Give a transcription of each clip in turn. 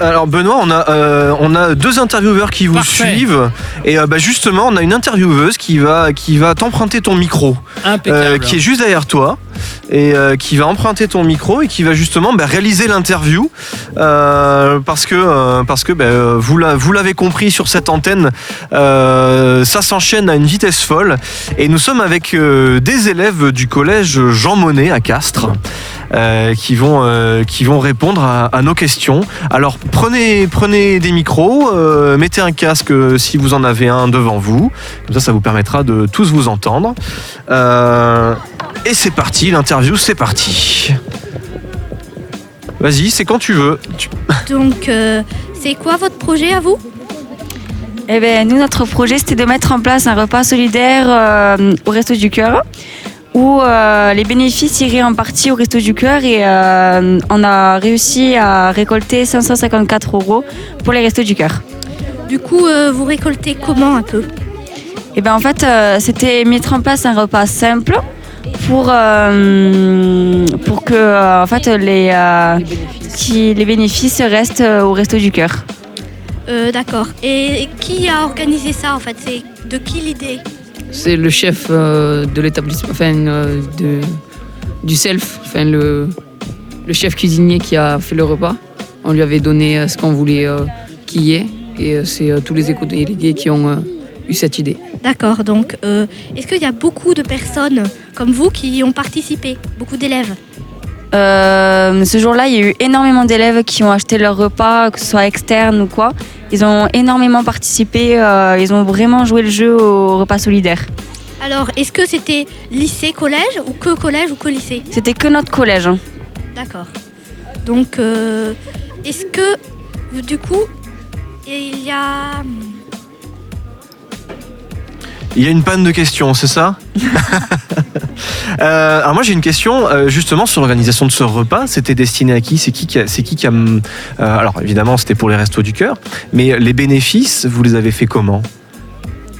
Alors Benoît, on a, euh, on a deux intervieweurs qui vous Parfait. suivent et euh, bah, justement on a une intervieweuse qui va, qui va t'emprunter ton micro, Impeccable. euh, qui est juste derrière toi et qui va emprunter ton micro et qui va justement bah, réaliser l'interview parce que, parce que bah, vous l'a- vous l'avez compris sur cette antenne, ça s'enchaîne à une vitesse folle et nous sommes avec des élèves du collège Jean Monnet à Castres. Euh, qui vont euh, qui vont répondre à, à nos questions. Alors prenez prenez des micros, euh, mettez un casque si vous en avez un devant vous. Comme ça, ça vous permettra de tous vous entendre. Euh, et c'est parti, l'interview, c'est parti. Vas-y, c'est quand tu veux. Donc, euh, c'est quoi votre projet à vous? Eh bien, nous, notre projet, c'était de mettre en place un repas solidaire euh, au Resto du Cœur, où euh, les bénéfices iraient en partie au Resto du Cœur et euh, on a réussi à récolter 554 euros pour les Restos du Cœur. Du coup, euh, vous récoltez comment un peu? Et ben en fait, c'était mettre en place un repas simple pour, pour que en fait, les, qui- les bénéfices restent au Resto du Cœur. D'accord. Et qui a organisé ça en fait? C'est de qui l'idée? C'est le chef euh, de l'établissement, enfin euh, du self, le, chef cuisinier qui a fait le repas. On lui avait donné euh, ce qu'on voulait qu'il y ait et c'est tous les éco-délégués qui ont eu cette idée. D'accord. Donc, est-ce qu'il y a beaucoup de personnes comme vous qui y ont participé? Beaucoup d'élèves? Euh, ce jour-là, il y a eu énormément d'élèves qui ont acheté leur repas, que ce soit externe ou quoi. Ils ont énormément participé, euh, ils ont vraiment joué le jeu au repas solidaire. Alors, est-ce que c'était lycée, collège ou que collège ou que lycée C'était que notre collège. hein. D'accord. Donc, euh, est-ce que du coup, il y a Il y a une panne de questions, c'est ça? Euh, Alors moi j'ai une question euh, justement sur l'organisation de ce repas. C'était destiné à qui? C'est qui qui a, qui qui a euh, alors évidemment c'était pour les restos du cœur, mais les bénéfices vous les avez fait comment?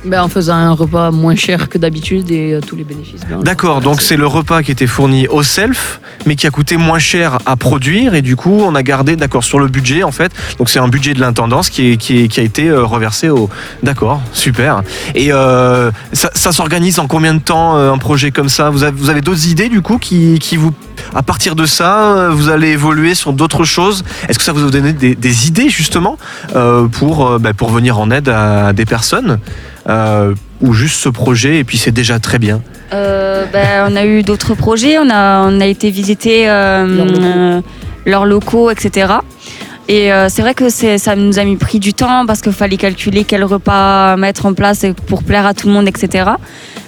Ben, en faisant un repas moins cher que d'habitude et euh, tous les bénéfices. ben, D'accord, donc c'est le repas qui était fourni au self, mais qui a coûté moins cher à produire, et du coup on a gardé, d'accord, sur le budget en fait, donc c'est un budget de l'intendance qui, qui, a été euh, reversé au... D'accord, super. Et euh, ça, s'organise en combien de temps un projet comme ça? Vous avez, d'autres idées du coup qui, qui vous... À partir de ça, vous allez évoluer sur d'autres choses? Est-ce que ça vous a donné des, idées justement pour, bah, pour venir en aide à des personnes? Euh, ou juste ce projet et puis c'est déjà très bien Euh, ben, on a eu d'autres projets, on a, on a été visiter euh, Leurs locaux. leurs locaux, etc. Et euh, c'est vrai que ça nous a mis pris du temps parce qu'il fallait calculer quel repas mettre en place pour plaire à tout le monde, etc.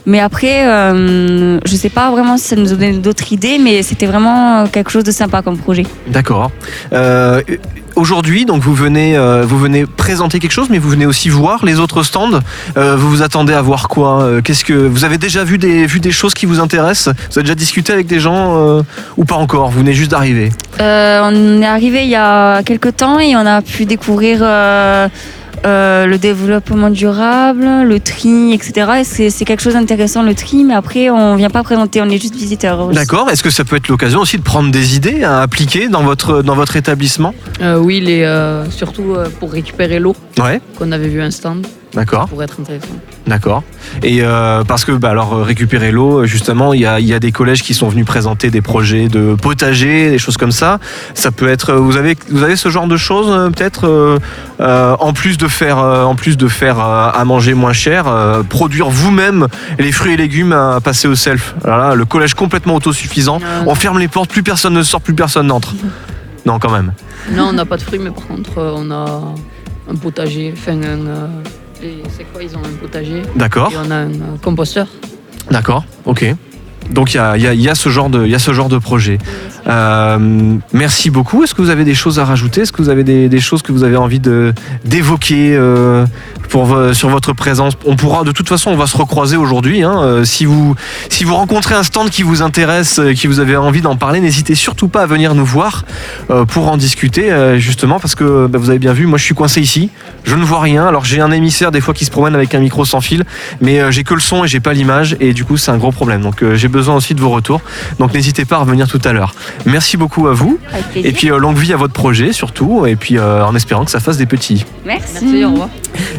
Mais après, euh, je sais pas vraiment si ça nous a donné d'autres idées, mais c'était vraiment quelque chose de sympa comme projet. D'accord. Euh, Aujourd'hui, donc vous venez, euh, vous venez présenter quelque chose, mais vous venez aussi voir les autres stands. Euh, vous vous attendez à voir quoi Euh, Qu'est-ce que vous avez déjà vu des, vu des choses qui vous intéressent? Vous avez déjà discuté avec des gens ou pas encore? Vous venez juste d'arriver? On est arrivé il y a quelques temps et on a pu découvrir euh, le développement durable, le tri, etc. Et c'est c'est quelque chose d'intéressant le tri, mais après on vient pas présenter, on est juste visiteur. aussi. D'accord. Est-ce que ça peut être l'occasion aussi de prendre des idées à appliquer dans votre dans votre établissement? Euh, oui, les, euh, surtout euh, pour récupérer l'eau Ouais. qu'on avait vu un stand D'accord. pour être intéressant. D'accord. Et euh, parce que, bah, alors, euh, récupérer l'eau, justement, il y a, y a des collèges qui sont venus présenter des projets de potager, des choses comme ça. Ça peut être. Vous avez, vous avez ce genre de choses, euh, peut-être, euh, euh, en plus de faire, euh, en plus de faire euh, à manger moins cher, euh, produire vous-même les fruits et légumes à passer au self. Voilà, le collège complètement autosuffisant. Euh, On ferme les portes, plus personne ne sort, plus personne n'entre. Non, quand même. Non, on n'a pas de fruits, mais par contre, euh, on a un potager. Enfin, un, euh, c'est quoi Ils ont un potager D'accord. et on a un euh, composteur. D'accord, ok. Donc il y a, il y a- il y a ce genre de, il y a ce genre de projet. Euh, merci beaucoup. Est-ce que vous avez des choses à rajouter? Est-ce que vous avez des, choses que vous avez envie d'évoquer euh, pour sur votre présence? On pourra de toute façon, on va se recroiser aujourd'hui. hein. Euh, si vous si vous rencontrez un stand qui vous intéresse, qui vous avez envie d'en parler, n'hésitez surtout pas à venir nous voir pour en discuter justement parce que bah, vous avez bien vu, moi je suis coincé ici, je ne vois rien. Alors j'ai un émissaire des fois qui se promène avec un micro sans fil, mais j'ai que le son et j'ai pas l'image et du coup c'est un gros problème. Donc j'ai besoin aussi de vos retours. Donc n'hésitez pas à revenir tout à l'heure. Merci beaucoup à vous. Avec Et puis euh, longue vie à votre projet surtout. Et puis euh, en espérant que ça fasse des petits. Merci. Merci, au revoir.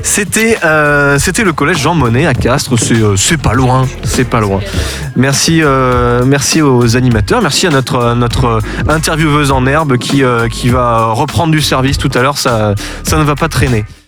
C'était euh, c'était le collège Jean Monnet à Castres. C'est euh, c'est pas loin. C'est pas loin. Merci euh, merci aux animateurs. Merci à notre notre intervieweuse en herbe qui euh, qui va reprendre du service tout à l'heure. Ça ça ne va pas traîner.